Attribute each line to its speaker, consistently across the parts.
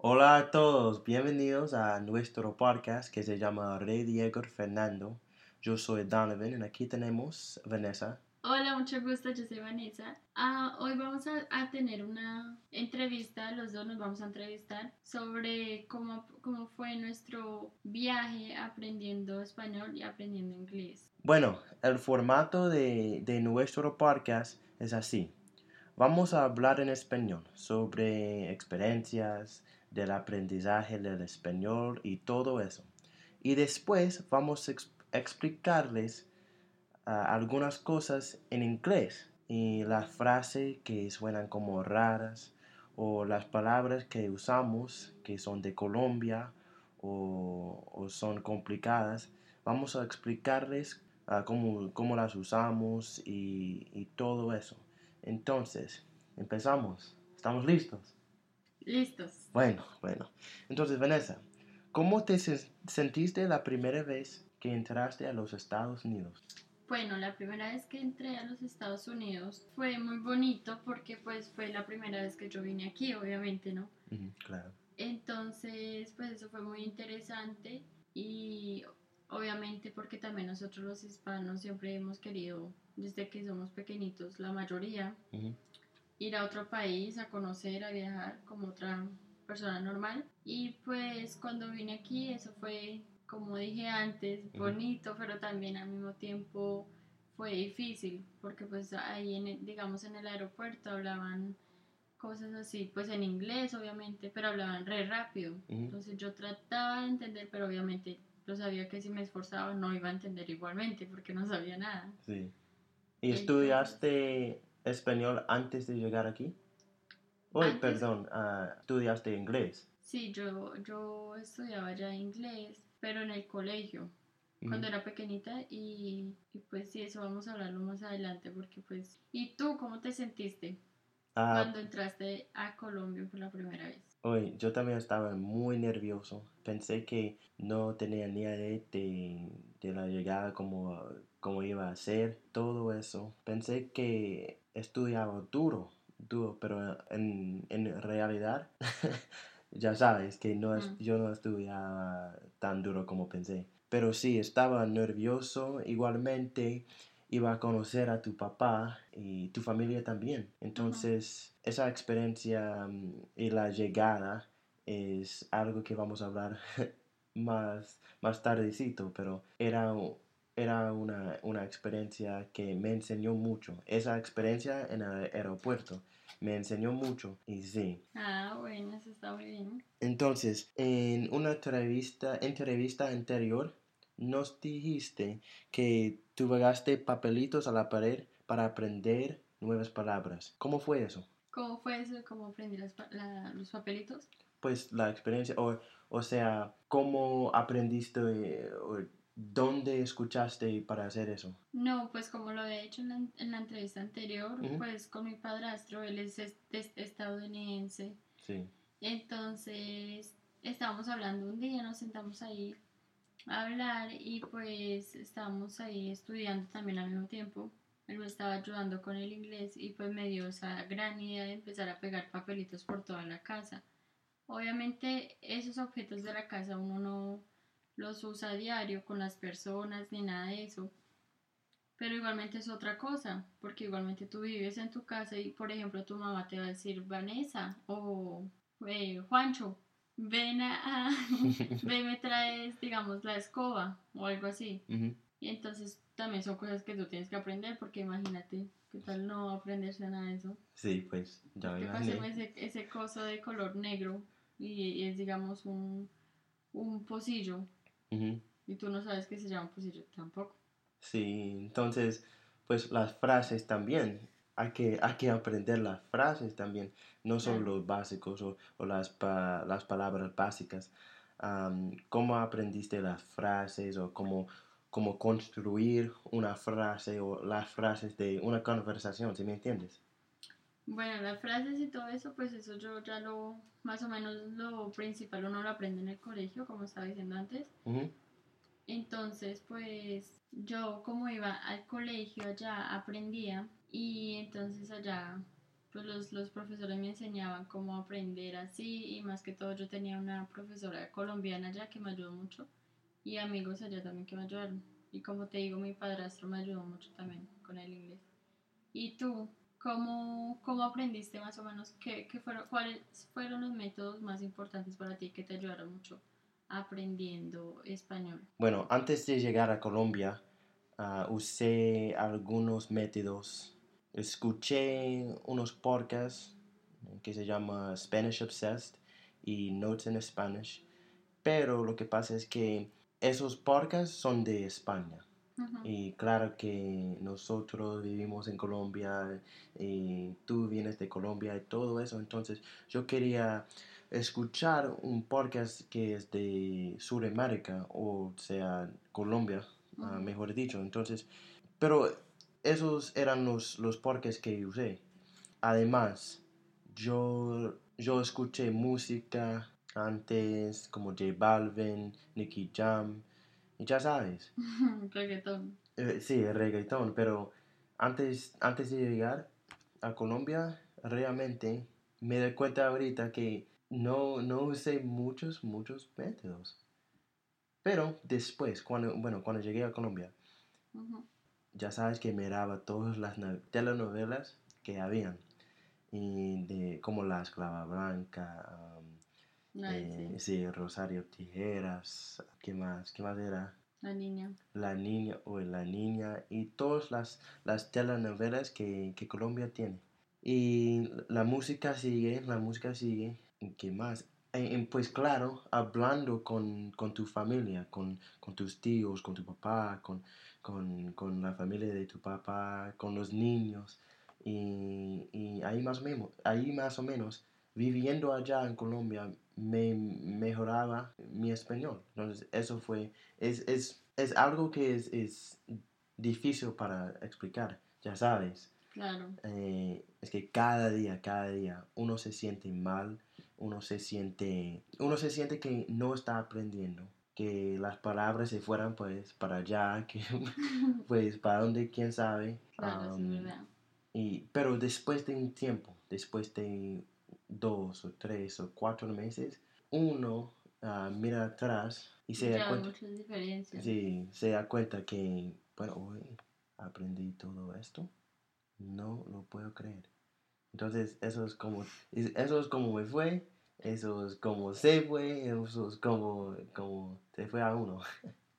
Speaker 1: Hola a todos, bienvenidos a nuestro podcast que se llama Rey Diego Fernando. Yo soy Donovan y aquí tenemos Vanessa.
Speaker 2: Hola, mucho gusto, yo soy Vanessa. Ah, hoy vamos a, a tener una entrevista, los dos nos vamos a entrevistar sobre cómo, cómo fue nuestro viaje aprendiendo español y aprendiendo inglés.
Speaker 1: Bueno, el formato de, de nuestro podcast es así. Vamos a hablar en español sobre experiencias del aprendizaje del español y todo eso. Y después vamos a ex- explicarles ah, algunas cosas en inglés y las frases que suenan como raras o las palabras que usamos que son de Colombia o, son complicadas. Vamos a explicarles ah, cómo, cómo las usamos y todo eso. Entonces, empezamos. ¿Estamos listos?
Speaker 2: Listos.
Speaker 1: Bueno, bueno. Entonces, Vanessa, ¿cómo te sen- sentiste la primera vez que entraste a los Estados Unidos?
Speaker 2: Bueno, la primera vez que entré a los Estados Unidos fue muy bonito porque pues fue la primera vez que yo vine aquí, obviamente, ¿no?
Speaker 1: Ujú, claro.
Speaker 2: Entonces, pues eso fue muy interesante y obviamente porque también nosotros los hispanos siempre hemos querido, desde que somos pequeñitos, la mayoría, ir a otro país, a conocer, a viajar como otra persona normal. Y pues cuando vine aquí, eso fue, como dije antes, bonito, pero también al mismo tiempo fue difícil, porque pues ahí, en el- digamos, en el aeropuerto hablaban cosas así, pues en inglés obviamente, pero hablaban re rápido. Entonces yo trataba de entender, pero obviamente yo sabía que si me esforzaba no iba a entender igualmente, porque no sabía nada.
Speaker 1: Sí. ¿Y
Speaker 2: Entonces-
Speaker 1: estudiaste español antes de llegar aquí? Uy,
Speaker 2: Antes-
Speaker 1: perdón, ah, estudiaste inglés.
Speaker 2: Sí, yo, yo estudiaba ya inglés, pero en el colegio, cuando era pequeñita y, y pues sí, eso vamos a hablarlo más adelante porque pues... ¿Y tú cómo te sentiste
Speaker 1: Ah,
Speaker 2: cuando entraste a Colombia por la primera vez?
Speaker 1: Uy, yo también estaba muy nervioso. Pensé que no tenía ni idea de, de la llegada, cómo, cómo iba a ser, todo eso. Pensé que estudiaba duro, duro, pero en, en realidad, ya sabes que no es,
Speaker 2: Mm.
Speaker 1: yo no estudiaba tan duro como pensé. Pero sí, estaba nervioso. Igualmente, iba a conocer a tu papá y tu familia también. Entonces, esa experiencia mm, y la llegada es algo que vamos a hablar más, más tardecito, pero era, era una, una experiencia que me enseñó mucho. Esa experiencia en el aeropuerto me enseñó mucho y sí.
Speaker 2: Ah, bueno, eso está muy bien.
Speaker 1: Entonces, en una entrevista, entrevista anterior, nos dijiste que tú pegaste papelitos a la pared para aprender nuevas palabras. ¿Cómo fue eso?
Speaker 2: ¿Cómo fue eso? ¿Cómo aprendí las la- los papelitos?
Speaker 1: Pues la experiencia, o, o sea, ¿cómo aprendiste o dónde escuchaste para hacer eso?
Speaker 2: No, pues como lo había dicho en la, en la entrevista anterior, pues con mi padrastro, él es est- est- estadounidense.
Speaker 1: Sí.
Speaker 2: Entonces, estábamos hablando un día, nos sentamos ahí a hablar y pues estábamos ahí estudiando también al mismo tiempo. Él me estaba ayudando con el inglés y pues me dio esa gran idea de empezar a pegar papelitos por toda la casa. Obviamente esos objetos de la casa uno no los usa a diario con las personas ni nada de eso. Pero igualmente es otra cosa, porque igualmente tú vives en tu casa y por ejemplo tu mamá te va a decir Vanessa o eh, Juancho, ven a, ven me traes digamos la escoba o algo así. Y entonces también son cosas que tú tienes que aprender porque imagínate, ¿qué tal no aprenderse nada de eso?
Speaker 1: Sí, pues ya me
Speaker 2: Que
Speaker 1: imaginé.
Speaker 2: ese, ese coso de color negro y, y es digamos un, un pocillo
Speaker 1: Ujú.
Speaker 2: y tú no sabes que se llama pocillo tampoco.
Speaker 1: Sí, entonces, pues las frases también. Hay que, hay que aprender las frases también, no
Speaker 2: Claro.
Speaker 1: los básicos o, o las, pa- las palabras básicas. Am, ¿Cómo aprendiste las frases o cómo, cómo construir una frase o las frases de una conversación, si me entiendes?
Speaker 2: Bueno, las frases y todo eso, pues eso yo ya lo, más o menos lo principal uno lo aprende en el colegio, como estaba diciendo antes. Entonces, pues yo como iba al colegio allá aprendía y entonces allá pues los, los profesores me enseñaban cómo aprender así y más que todo yo tenía una profesora colombiana ya que me ayudó mucho y amigos allá también que me ayudaron. Y como te digo, mi padrastro me ayudó mucho también con el inglés. ¿Y tú? ¿Cómo, cómo aprendiste más o menos? ¿Qué, qué fueron, ¿Cuáles fueron los métodos más importantes para ti que te ayudaron mucho aprendiendo español?
Speaker 1: Bueno, antes de llegar a Colombia, uh, usé algunos métodos. Escuché unos podcasts que se llama Spanish Obsessed y Notes in Spanish. Pero lo que pasa es que esos podcasts son de España. Y claro que nosotros vivimos en Colombia y tú vienes de Colombia y todo eso. Entonces yo quería escuchar un podcast que es de Sudamérica o sea Colombia, ah, mejor dicho. Entonces, pero esos eran los, los podcasts que usé. Además, yo, yo escuché música antes como J Balvin, Nicky Jam, ya sabes.
Speaker 2: reggaetón.
Speaker 1: Eh, sí, reggaetón, pero antes, antes de llegar a Colombia, realmente me doy cuenta ahorita que no, no usé muchos, muchos métodos. Pero después, cuando, bueno, cuando llegué a Colombia, ya sabes que miraba todas las telenovelas que habían, y de, como La Esclava Blanca, eh, sí. Rosario Tijeras, ¿qué más? ¿Qué más era?
Speaker 2: La niña.
Speaker 1: La niña o la niña y todas las, las telenovelas que, que Colombia tiene. Y la música sigue, la música sigue. ¿Qué más? pues claro, hablando con, con tu familia, con, con, tus tíos, con tu papá, con, con, con, la familia de tu papá, con los niños. Y, y ahí, más o menos, ahí más o menos viviendo allá en Colombia me mejoraba mi español. Entonces, eso fue, es, es, es algo que es, es, difícil para explicar, ya sabes.
Speaker 2: Claro.
Speaker 1: Eh, es que cada día, cada día, uno se siente mal, uno se siente, uno se siente que no está aprendiendo, que las palabras se fueran pues para allá, que pues para donde, quién sabe.
Speaker 2: Claro, um,
Speaker 1: y, pero después de un tiempo, después de dos o tres o cuatro meses, uno uh, mira atrás y se da cuenta. Sí, se da cuenta que, bueno, hoy aprendí todo esto. No lo puedo creer. Entonces, eso es como, eso es como me fue, eso es como se fue, eso es como, como se fue a uno.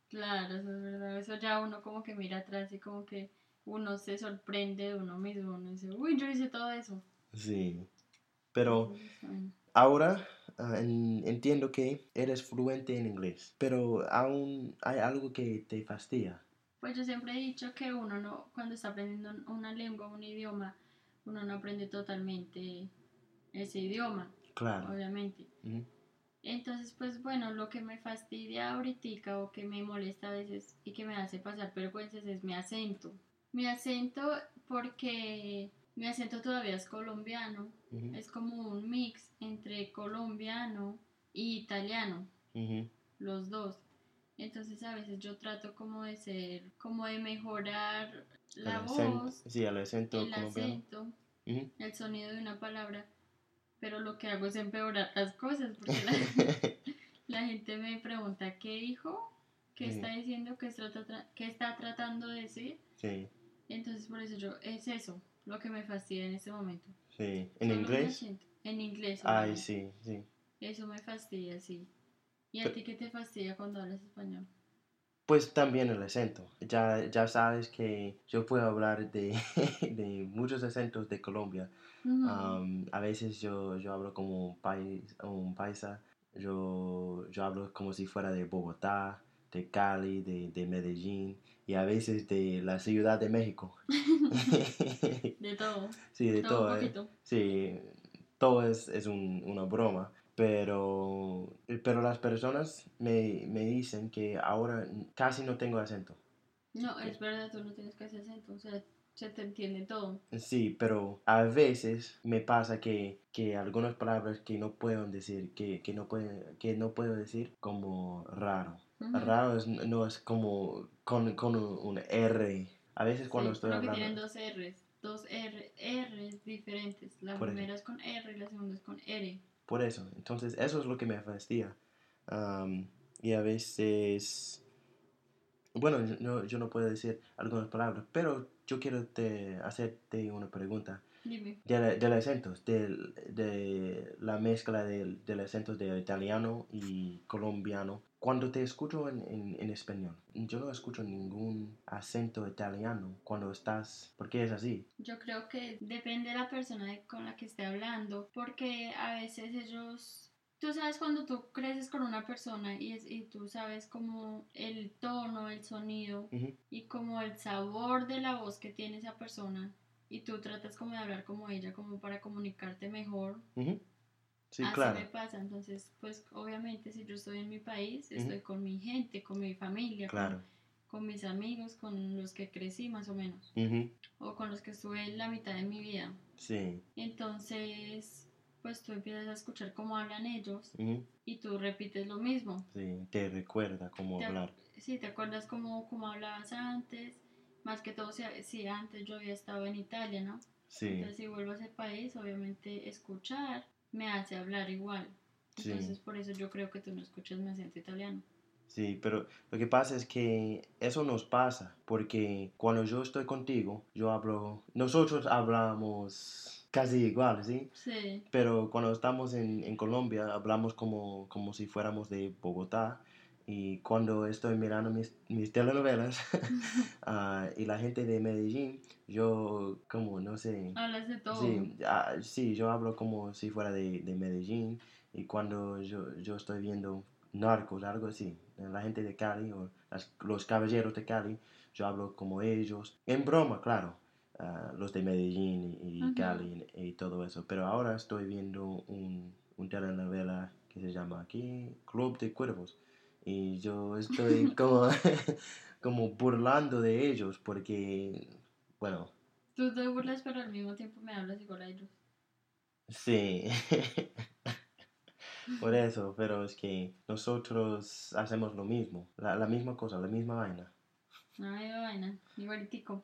Speaker 2: Claro, eso es verdad. Eso ya uno como que mira atrás y como que uno se sorprende de uno mismo. Uno dice, uy, yo hice todo eso.
Speaker 1: Sí. Pero ahora ah, entiendo que eres fluente en inglés, pero aún hay algo que te fastidia.
Speaker 2: Pues yo siempre he dicho que uno no, cuando está aprendiendo una lengua, un idioma, uno no aprende totalmente ese idioma.
Speaker 1: Claro.
Speaker 2: Obviamente. Entonces, pues bueno, lo que me fastidia ahorita o que me molesta a veces y que me hace pasar vergüenzas es mi acento. Mi acento porque mi acento todavía es colombiano, es como un mix entre colombiano y italiano, los dos. Entonces a veces yo trato como de ser, como de mejorar la voz,
Speaker 1: sí, el acento,
Speaker 2: el, acento el sonido de una palabra, pero lo que hago es empeorar las cosas porque la, gente me pregunta qué dijo, qué está diciendo, qué está, qué está tratando de decir.
Speaker 1: Sí.
Speaker 2: Entonces por eso yo, es eso, lo que me fastidia en este momento.
Speaker 1: Sí, ¿en inglés?
Speaker 2: En inglés.
Speaker 1: Ay, sí, sí.
Speaker 2: Eso me fastidia, sí. ¿Y a ti qué te fastidia cuando hablas español?
Speaker 1: Pues también el acento. Ya, ya sabes que yo puedo hablar de, de muchos acentos de Colombia. a veces yo, yo hablo como un, país, un paisa, yo, yo hablo como si fuera de Bogotá, de Cali, de, de Medellín y a veces de la Ciudad de México.
Speaker 2: de todo.
Speaker 1: Sí, de todo. Eh. Sí, todo es, es un, una broma. Pero, pero las personas me, me, dicen que ahora casi no tengo acento.
Speaker 2: No, es verdad, tú no tienes casi acento. O sea, se te entiende todo.
Speaker 1: Sí, pero a veces me pasa que, que algunas palabras que no puedo decir, que, que, no puede, que no puedo decir como raro. Raro no es como con, con un, R. A veces cuando estoy hablando.
Speaker 2: tienen dos R's. dos R, R's diferentes. La
Speaker 1: Por eso.
Speaker 2: primera es con R y la segunda es con R.
Speaker 1: Por eso, entonces eso es lo que me fastidia. Am, y a veces, bueno, yo no, yo no puedo decir algunas palabras, pero yo quiero te, hacerte una pregunta.
Speaker 2: Dime.
Speaker 1: De, del acentos, del- de la mezcla del, del acentos de italiano y colombiano. Cuando te escucho en, en, en español, yo no escucho ningún acento italiano cuando estás, porque es así.
Speaker 2: Yo creo que depende de la persona de- con la que esté hablando, porque a veces ellos, tú sabes cuando tú creces con una persona y, es, y tú sabes como el tono, el sonido y como el sabor de la voz que tiene esa persona y tú tratas como de hablar como ella, como para comunicarte mejor.
Speaker 1: ujú. Sí,
Speaker 2: Así
Speaker 1: claro.
Speaker 2: me pasa, entonces pues obviamente si yo estoy en mi país, estoy con mi gente, con mi familia, con-
Speaker 1: Claro.
Speaker 2: con mis amigos, con los que crecí más o menos, o con los que estuve la mitad de mi vida.
Speaker 1: Sí.
Speaker 2: Entonces, pues tú empiezas a escuchar cómo hablan ellos
Speaker 1: ujú,
Speaker 2: y tú repites lo mismo.
Speaker 1: Sí. Te recuerda cómo
Speaker 2: Te-
Speaker 1: hablar.
Speaker 2: Si te acuerdas cómo, cómo hablabas antes, más que todo si, si antes yo había estado en Italia, ¿no?
Speaker 1: Sí.
Speaker 2: Entonces, si vuelvo a ese país, obviamente escuchar me hace hablar igual.
Speaker 1: Sí.
Speaker 2: Entonces, por eso yo creo que tú no escuchas mi acento italiano.
Speaker 1: Sí, pero lo que pasa es que eso nos pasa, porque cuando yo estoy contigo, yo hablo, nosotros hablamos casi igual, ¿sí?
Speaker 2: Sí,
Speaker 1: Pero cuando estamos en, en Colombia, hablamos como, como si fuéramos de Bogotá. Y cuando estoy mirando mis, mis telenovelas ah, y la gente de Medellín, yo como, no sé,
Speaker 2: hablas de todo.
Speaker 1: Sí, ah, sí, yo hablo como si fuera de, de Medellín y cuando yo, yo estoy viendo narcos, algo así, la gente de Cali o las- los caballeros de Cali, yo hablo como ellos, en broma, claro, ah, los de Medellín y. Cali y, todo eso, pero ahora estoy viendo un, un telenovela que se llama aquí Club de Cuervos y yo estoy como, como burlando de ellos porque, bueno,
Speaker 2: Tú te burlas, pero al mismo tiempo me hablas igual a ellos.
Speaker 1: Sí. Por eso, pero es que nosotros hacemos lo mismo, la, la misma cosa, la misma vaina.
Speaker 2: Ay, vaina, igualitico.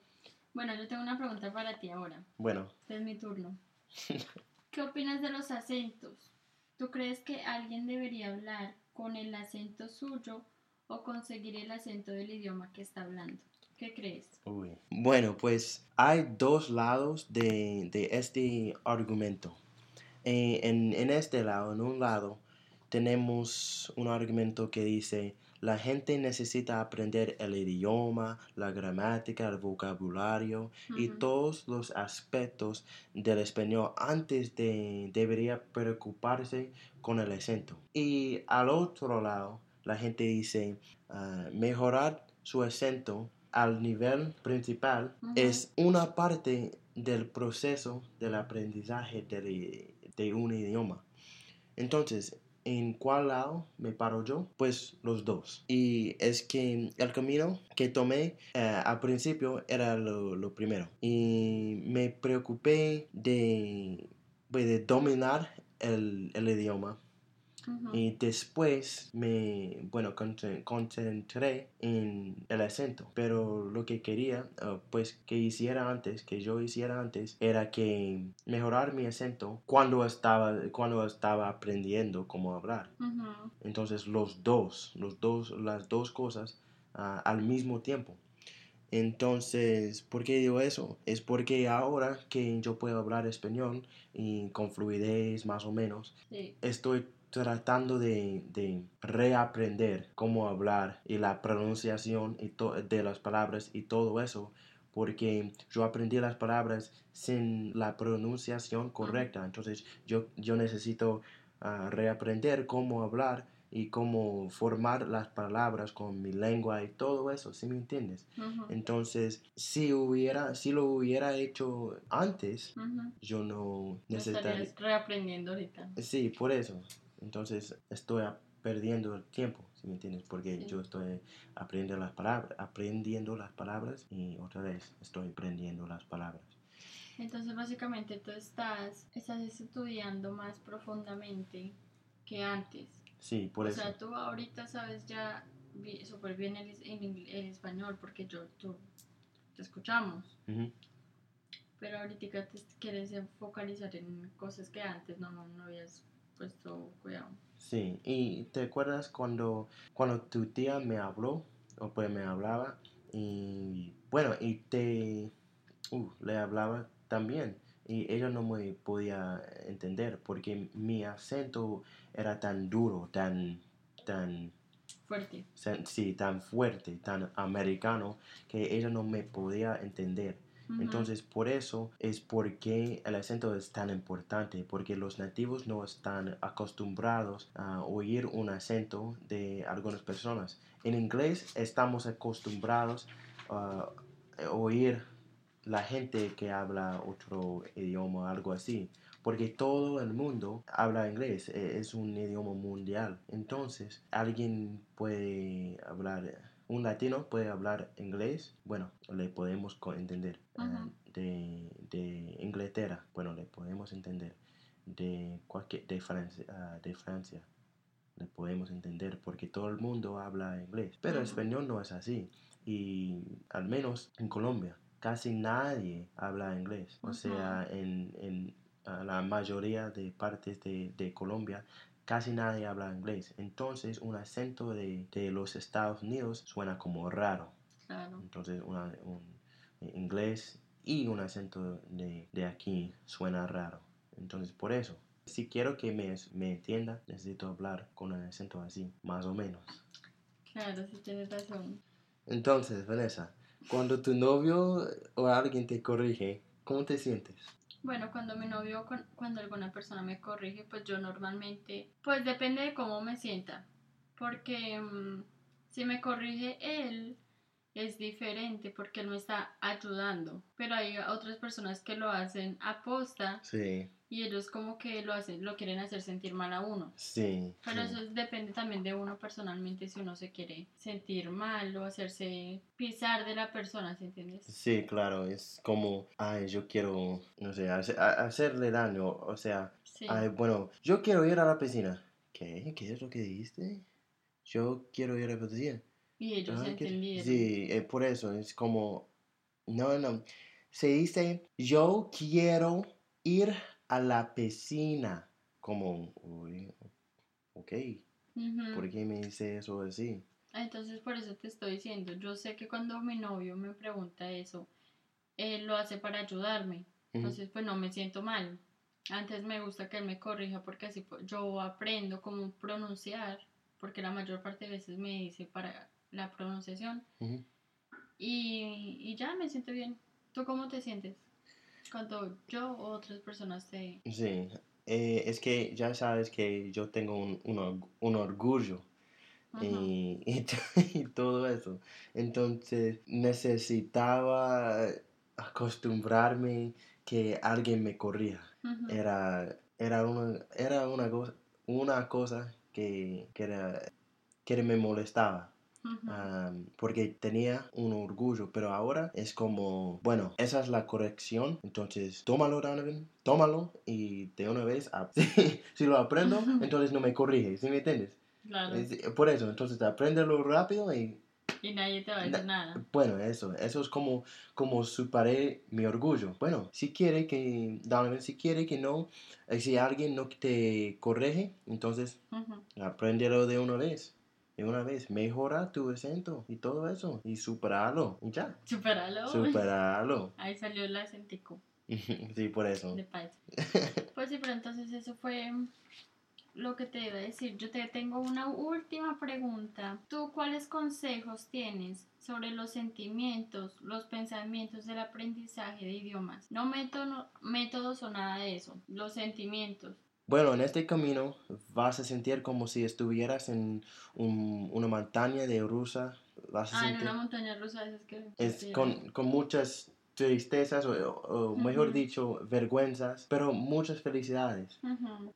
Speaker 2: Bueno, yo tengo una pregunta para ti ahora.
Speaker 1: Bueno,
Speaker 2: Este es mi turno. ¿Qué opinas de los acentos? ¿Tú crees que alguien debería hablar con el acento suyo o conseguir el acento del idioma que está hablando? ¿Qué crees?
Speaker 1: uy. Bueno, pues hay dos lados de, de este argumento. Eh, en, en este lado, en un lado, tenemos un argumento que dice, la gente necesita aprender el idioma, la gramática, el vocabulario y todos los aspectos del español antes de debería preocuparse con el acento. Y al otro lado, la gente dice ah, mejorar su acento al nivel principal es una parte del proceso del aprendizaje de un idioma. Entonces, ¿en cuál lado me paro yo? Pues los dos. Y es que el camino que tomé eh, al principio era lo, primero. Y me preocupé de, pues, de dominar el, el idioma.
Speaker 2: Ujú.
Speaker 1: Y después me, bueno, concen- concentré en el acento. Pero lo que quería, eh, pues, que hiciera antes, que yo hiciera antes, era que mejorar mi acento cuando estaba, cuando estaba aprendiendo cómo hablar.
Speaker 2: Ujú.
Speaker 1: Entonces, los dos, los dos, las dos cosas ah, al mismo tiempo. Entonces, ¿por qué digo eso? Es porque ahora que yo puedo hablar español y con fluidez más o menos,
Speaker 2: Sí.
Speaker 1: estoy tratando de, de reaprender cómo hablar y la pronunciación y to- de las palabras y todo eso porque yo aprendí las palabras sin la pronunciación correcta entonces yo, yo necesito ah, reaprender cómo hablar y cómo formar las palabras con mi lengua y todo eso, ¿sí me entiendes? Entonces, si hubiera, si lo hubiera hecho antes, yo no necesitaría,
Speaker 2: estarías reaprendiendo ahorita.
Speaker 1: Sí, por eso. Entonces estoy perdiendo el tiempo, si me entiendes? Porque
Speaker 2: Sí.
Speaker 1: yo estoy aprendiendo las palabras, aprendiendo las palabras y otra vez estoy aprendiendo las palabras.
Speaker 2: Entonces, básicamente, tú estás, estás estudiando más profundamente que antes.
Speaker 1: Sí, por
Speaker 2: o
Speaker 1: eso.
Speaker 2: sea, tú ahorita sabes ya súper bien el, ingl- el español porque yo, tú, te escuchamos.
Speaker 1: Ujú,
Speaker 2: Pero ahorita te quieres focalizar en cosas que antes no, no habías puesto cuidado.
Speaker 1: Sí, y ¿te acuerdas cuando, cuando tu tía me habló, o pues me hablaba, y bueno, y te, uh, le hablaba también, y ella no me podía entender porque mi acento era tan duro, tan, tan
Speaker 2: fuerte.
Speaker 1: Sí, tan fuerte, tan americano, que ella no me podía entender. Entonces, por eso es porque el acento es tan importante, porque los nativos no están acostumbrados a oír un acento de algunas personas. En inglés estamos acostumbrados a oír la gente que habla otro idioma, algo así, porque todo el mundo habla inglés, e, es un idioma mundial. Entonces, alguien puede hablar, un latino puede hablar inglés, bueno, le podemos entender. Ah, de, de, Inglaterra, bueno, le podemos entender. De, cualquier, de, Francia, ah, de Francia, le podemos entender porque todo el mundo habla inglés. Pero el español no es así. Y al menos en Colombia, casi nadie habla inglés. O sea, en, en la mayoría de partes de, de, Colombia casi nadie habla inglés. Entonces un acento de, de los Estados Unidos suena como raro. Entonces un inglés y un acento de, de, aquí suena raro. Entonces por eso, si quiero que me, me entienda, necesito hablar con un acento así, más o menos.
Speaker 2: Claro, sí tienes razón.
Speaker 1: Entonces, Vanessa, cuando tu novio o alguien te corrige, ¿cómo te sientes?
Speaker 2: Bueno, cuando mi novio, cuando alguna persona me corrige, pues yo normalmente, pues depende de cómo me sienta. Porque mm, si me corrige él, es diferente porque él me está ayudando. Pero hay otras personas que lo hacen a posta. Sí. Y ellos como que lo hacen, lo quieren hacer sentir mal a uno. Sí. Pero eso depende también de uno personalmente si uno se quiere sentir mal o hacerse pisar de la persona, ¿se entiendes?
Speaker 1: Sí, claro, es como, ay, yo quiero, no sé, hacerle daño, o sea, ay, bueno, yo quiero ir a la piscina. ¿Qué? ¿Qué es lo que dijiste? Yo quiero ir a la piscina.
Speaker 2: Y ellos ah, entendieron.
Speaker 1: Sí, es por eso, es como, no, no, se dice, yo quiero ir a la piscina. Como, uy, ok, ¿por qué me dice eso así?
Speaker 2: Entonces por eso te estoy diciendo, yo sé que cuando mi novio me pregunta eso, él lo hace para ayudarme, entonces pues no me siento mal. Antes me gusta que él me corrija porque así yo aprendo cómo pronunciar, porque la mayor parte de veces me dice para la pronunciación. y, y, ya me siento bien. ¿Tú cómo te sientes? Cuando yo o otras personas te...
Speaker 1: Sí, eh, es que ya sabes que yo tengo un, un, orgullo. Y, y, todo eso. Entonces necesitaba acostumbrarme que alguien me corría. Era, era, una, era una, cosa, una cosa que, que, era, que me molestaba porque tenía un orgullo, pero ahora es como, bueno, esa es la corrección, entonces tómalo, Donovan, tómalo y de una vez, si lo aprendo, entonces no me corrige, ¿sí me entiendes? Claro. por eso, entonces apréndelo rápido y...
Speaker 2: Y nadie te va a decir nada.
Speaker 1: Bueno, eso, eso es como, como superé mi orgullo. Bueno, si quiere que, Donovan, si quiere que no, eh, si alguien no te corrige, entonces apréndelo de una vez de una vez, mejora tu acento y todo eso y superalo y ya.
Speaker 2: Superalo.
Speaker 1: Superalo.
Speaker 2: Ahí salió el acentico.
Speaker 1: sí, por eso.
Speaker 2: De pues sí, pero entonces eso fue lo que te iba a decir. Yo te tengo una última pregunta. ¿Tú cuáles consejos tienes sobre los sentimientos, los pensamientos del aprendizaje de idiomas? No método, métodos o nada de eso. Los sentimientos.
Speaker 1: Bueno, en este camino vas a sentir como si estuvieras en una montaña de rusa.
Speaker 2: Vas a ah, en una montaña rusa es que...
Speaker 1: Es con, con muchas tristezas o, mejor dicho vergüenzas pero muchas felicidades.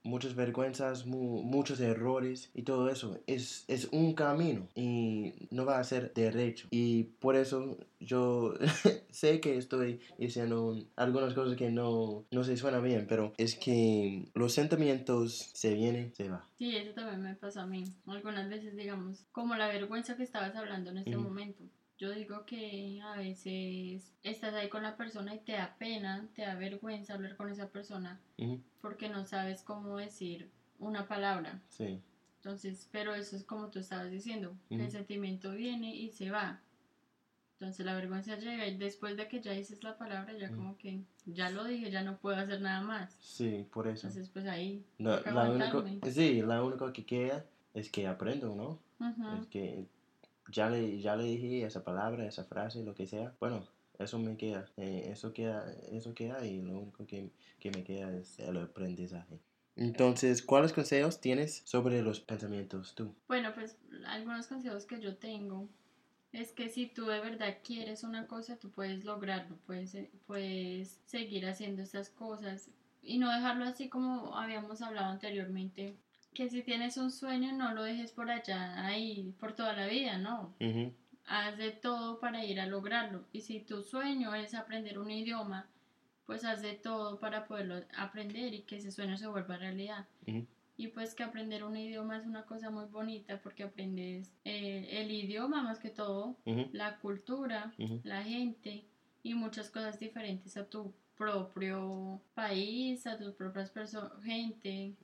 Speaker 1: Muchas vergüenzas muchos errores y todo eso. Es, es un camino y no va a ser derecho. Y por eso yo sé que estoy diciendo algunas cosas que no, no se suenan bien pero es que los sentimientos se vienen se va.
Speaker 2: Sí eso también me pasa a mí algunas veces digamos como la vergüenza que estabas hablando en este momento Yo digo que a veces estás ahí con la persona y te da pena, te da vergüenza hablar con esa persona porque no sabes cómo decir una palabra.
Speaker 1: Sí.
Speaker 2: Entonces, pero eso es como tú estabas diciendo, que el sentimiento viene y se va. Entonces la vergüenza llega y después de que ya dices la palabra, ya como que ya lo dije, ya no puedo hacer nada más.
Speaker 1: Sí, por eso.
Speaker 2: Entonces, pues ahí.
Speaker 1: No, la única, sí, la única que queda es que aprendo, ¿no? Es que ya le, ya le dije esa palabra, esa frase, lo que sea. Bueno, eso me queda. eh, eso queda, eso queda y lo único que, que me queda es el aprendizaje. Entonces, ¿cuáles consejos tienes sobre los pensamientos tú?
Speaker 2: Bueno, pues algunos consejos que yo tengo es que si tú de verdad quieres una cosa, tú puedes lograrlo, puedes, eh, puedes seguir haciendo estas cosas y no dejarlo así como habíamos hablado anteriormente, que si tienes un sueño no lo dejes por allá, ahí, por toda la vida, no. Haz de todo para ir a lograrlo. Y si tu sueño es aprender un idioma, pues haz de todo para poderlo aprender y que ese sueño se vuelva realidad. Y pues que aprender un idioma es una cosa muy bonita porque aprendes eh, el idioma más que todo, la cultura, la gente y muchas cosas diferentes a tu propio país, a tus propias personas, gente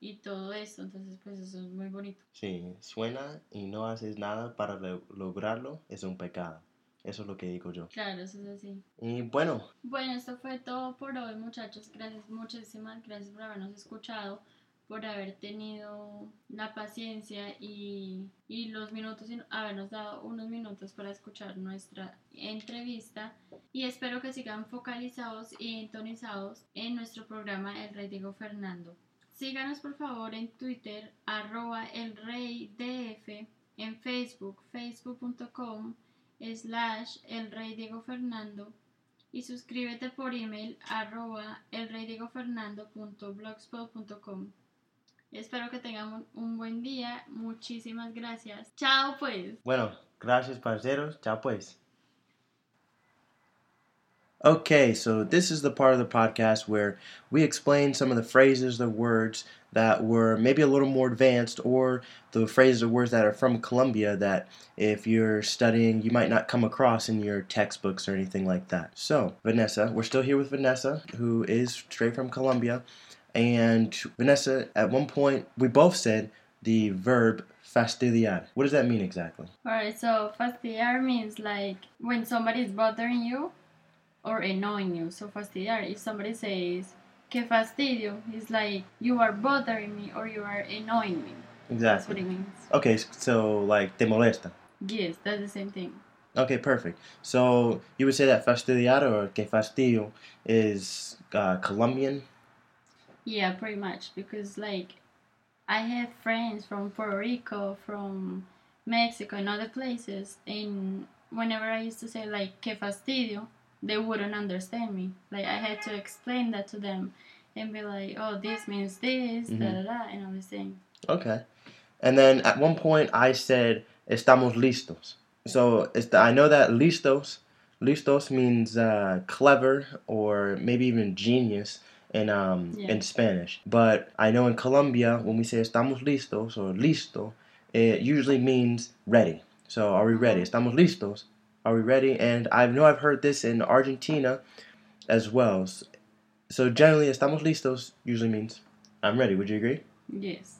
Speaker 2: y todo eso. Entonces pues eso es muy bonito.
Speaker 1: Sí, suena y no haces nada para lo- lograrlo, es un pecado. Eso es lo que digo yo.
Speaker 2: Claro, eso es así.
Speaker 1: Y bueno,
Speaker 2: Bueno, esto fue todo por hoy, muchachos. Gracias, muchísimas gracias por habernos escuchado, por haber tenido la paciencia y, y los minutos, y habernos dado unos minutos para escuchar nuestra entrevista. Y espero que sigan focalizados y entonizados en nuestro programa El Rey Diego Fernando. Síganos por favor en Twitter, arroba el rey DF, en Facebook, facebook.com slash el rey Diego Fernando y suscríbete por email arroba elreydiegofernando.blogspot.com Espero que tengan un, buen día. Muchísimas gracias. Chao pues.
Speaker 1: bueno, gracias parceros. Chao pues. Okay, so this is the part of the podcast where we explain some of the phrases, the words that were maybe a little more advanced, or the phrases or words that are from Colombia that if you're studying, you might not come across in your textbooks or anything like that. So, Vanessa, we're still here with Vanessa, who is straight from Colombia. And Vanessa, at one point, we both said the verb fastidiar. What does that mean exactly?
Speaker 2: Alright, so fastidiar means like when somebody is bothering you or annoying you. So fastidiar, if somebody says que fastidio, it's like you are bothering me or you are annoying me. Exactly. That's what it means.
Speaker 1: Okay, so like te molesta.
Speaker 2: Yes, that's the same thing.
Speaker 1: Okay, perfect. So you would say that fastidiar or que fastidio is uh, Colombian.
Speaker 2: Yeah, pretty much because like I have friends from Puerto Rico, from Mexico, and other places, and whenever I used to say like que fastidio, they wouldn't understand me. Like I had to explain that to them and be like, oh, this means this, da da da, and everything.
Speaker 1: Okay. And then at one point I said estamos listos. So it's I know that listos, listos means uh, clever or maybe even genius in um
Speaker 2: Yeah.
Speaker 1: in Spanish. But I know in Colombia when we say estamos listos or listo, it usually means ready. So are we ready? Estamos listos. Are we ready? And I know I've heard this in Argentina as well. So generally estamos listos usually means I'm ready. Would you agree?
Speaker 2: Yes.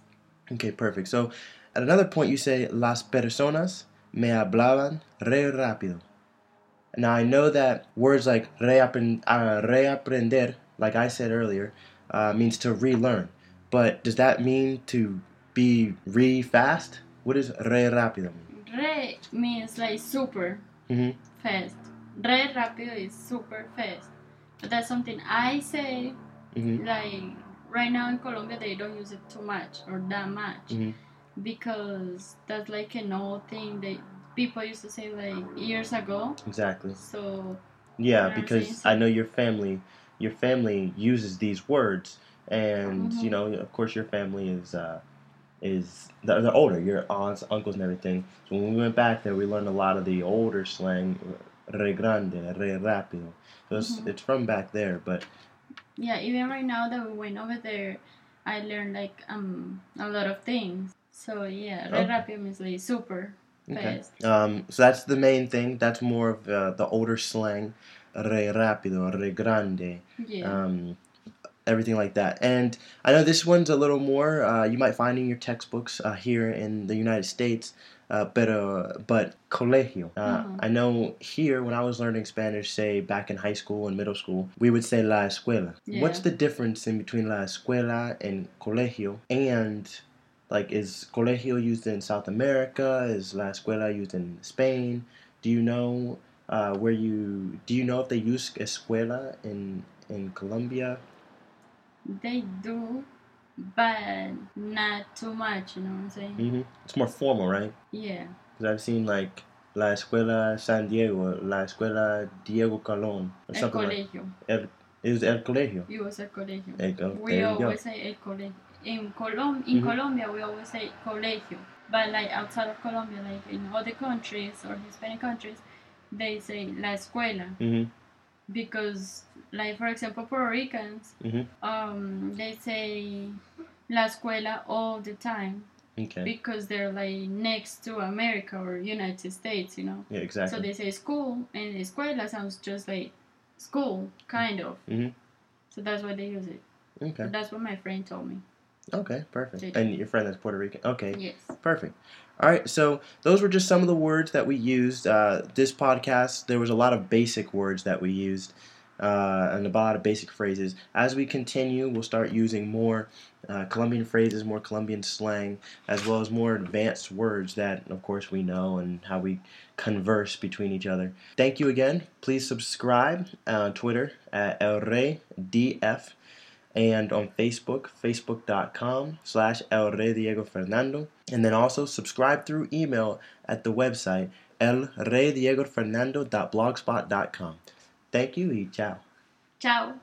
Speaker 1: Okay, perfect. So at another point, you say las personas me hablaban re rápido. Now I know that words like reaprend, uh, reaprender, like I said earlier, uh, means to relearn. But does that mean to be re fast? What does re rápido mean?
Speaker 2: Re means like super
Speaker 1: Mhm.
Speaker 2: fast. Re rápido is super fast. But that's something I say
Speaker 1: Mhm.
Speaker 2: like right now in Colombia they don't use it too much or that much
Speaker 1: Mhm.
Speaker 2: because that's like an old thing that people used to say like years ago.
Speaker 1: Exactly.
Speaker 2: So
Speaker 1: Yeah, because? I know your family, your family uses these words, and you
Speaker 2: Mhm.
Speaker 1: know, of course, your family is uh, is they're, they're older, your aunts, uncles, and everything. So when we went back there, we learned a lot of the older slang, re grande, re rápido. So it's,
Speaker 2: Mhm.
Speaker 1: it's from back there, but
Speaker 2: yeah, even right now that we went over there, I learned like um a lot of things. So yeah, re
Speaker 1: Oh.
Speaker 2: rápido means like super.
Speaker 1: Okay.
Speaker 2: fast.
Speaker 1: Um, so that's the main thing. That's more of uh, the older slang, re rápido, re grande,
Speaker 2: Yeah.
Speaker 1: um, everything like that. And I know this one's a little more uh, you might find in your textbooks uh, here in the United States. Uh, pero, but colegio. Uh,
Speaker 2: Mhm.
Speaker 1: I know here when I was learning Spanish, say back in high school and middle school, we would say la escuela. What's the difference in between la escuela and colegio? And like, is colegio used in South America? Is la escuela used in Spain? Do you know uh, where you? Do you know if they use escuela in in Colombia?
Speaker 2: They do, but not too much, you know what I'm saying?
Speaker 1: Mm-hmm. It's more formal, right?
Speaker 2: Yeah.
Speaker 1: Because I've seen like la escuela San Diego, la escuela Diego Colón, or
Speaker 2: El
Speaker 1: something like.
Speaker 2: colegio.
Speaker 1: El, it was el colegio.
Speaker 2: It was el colegio.
Speaker 1: El,
Speaker 2: we
Speaker 1: there you go.
Speaker 2: always say el colegio. In Colom in
Speaker 1: Mhm.
Speaker 2: Colombia, we always say colegio. But like outside of Colombia, like in other countries or Hispanic countries, they say la escuela
Speaker 1: hmm
Speaker 2: because, like for example, Puerto Ricans,
Speaker 1: Mhm.
Speaker 2: um, they say la escuela all the time
Speaker 1: Okay.
Speaker 2: because they're like next to America or United States, you know.
Speaker 1: Yeah, exactly.
Speaker 2: So they say school, and escuela sounds just like school, kind of.
Speaker 1: Mhm.
Speaker 2: So that's why they use it.
Speaker 1: okay.
Speaker 2: That's what my friend told me.
Speaker 1: Okay. Perfect. And your friend is Puerto Rican. Okay.
Speaker 2: Yes.
Speaker 1: Perfect. All right, so those were just some of the words that we used. Uh, this podcast, there was a lot of basic words that we used uh, and a lot of basic phrases. As we continue, we'll start using more uh, Colombian phrases, more Colombian slang, as well as more advanced words that, of course, we know and how we converse between each other. Thank you again. Please subscribe on Twitter at El Rey DF and on Facebook, facebook.com slash El Rey Diego Fernando. And then also subscribe through email at the website elreydiegoFernando.blogspot.com. Thank you y ciao.
Speaker 2: Ciao.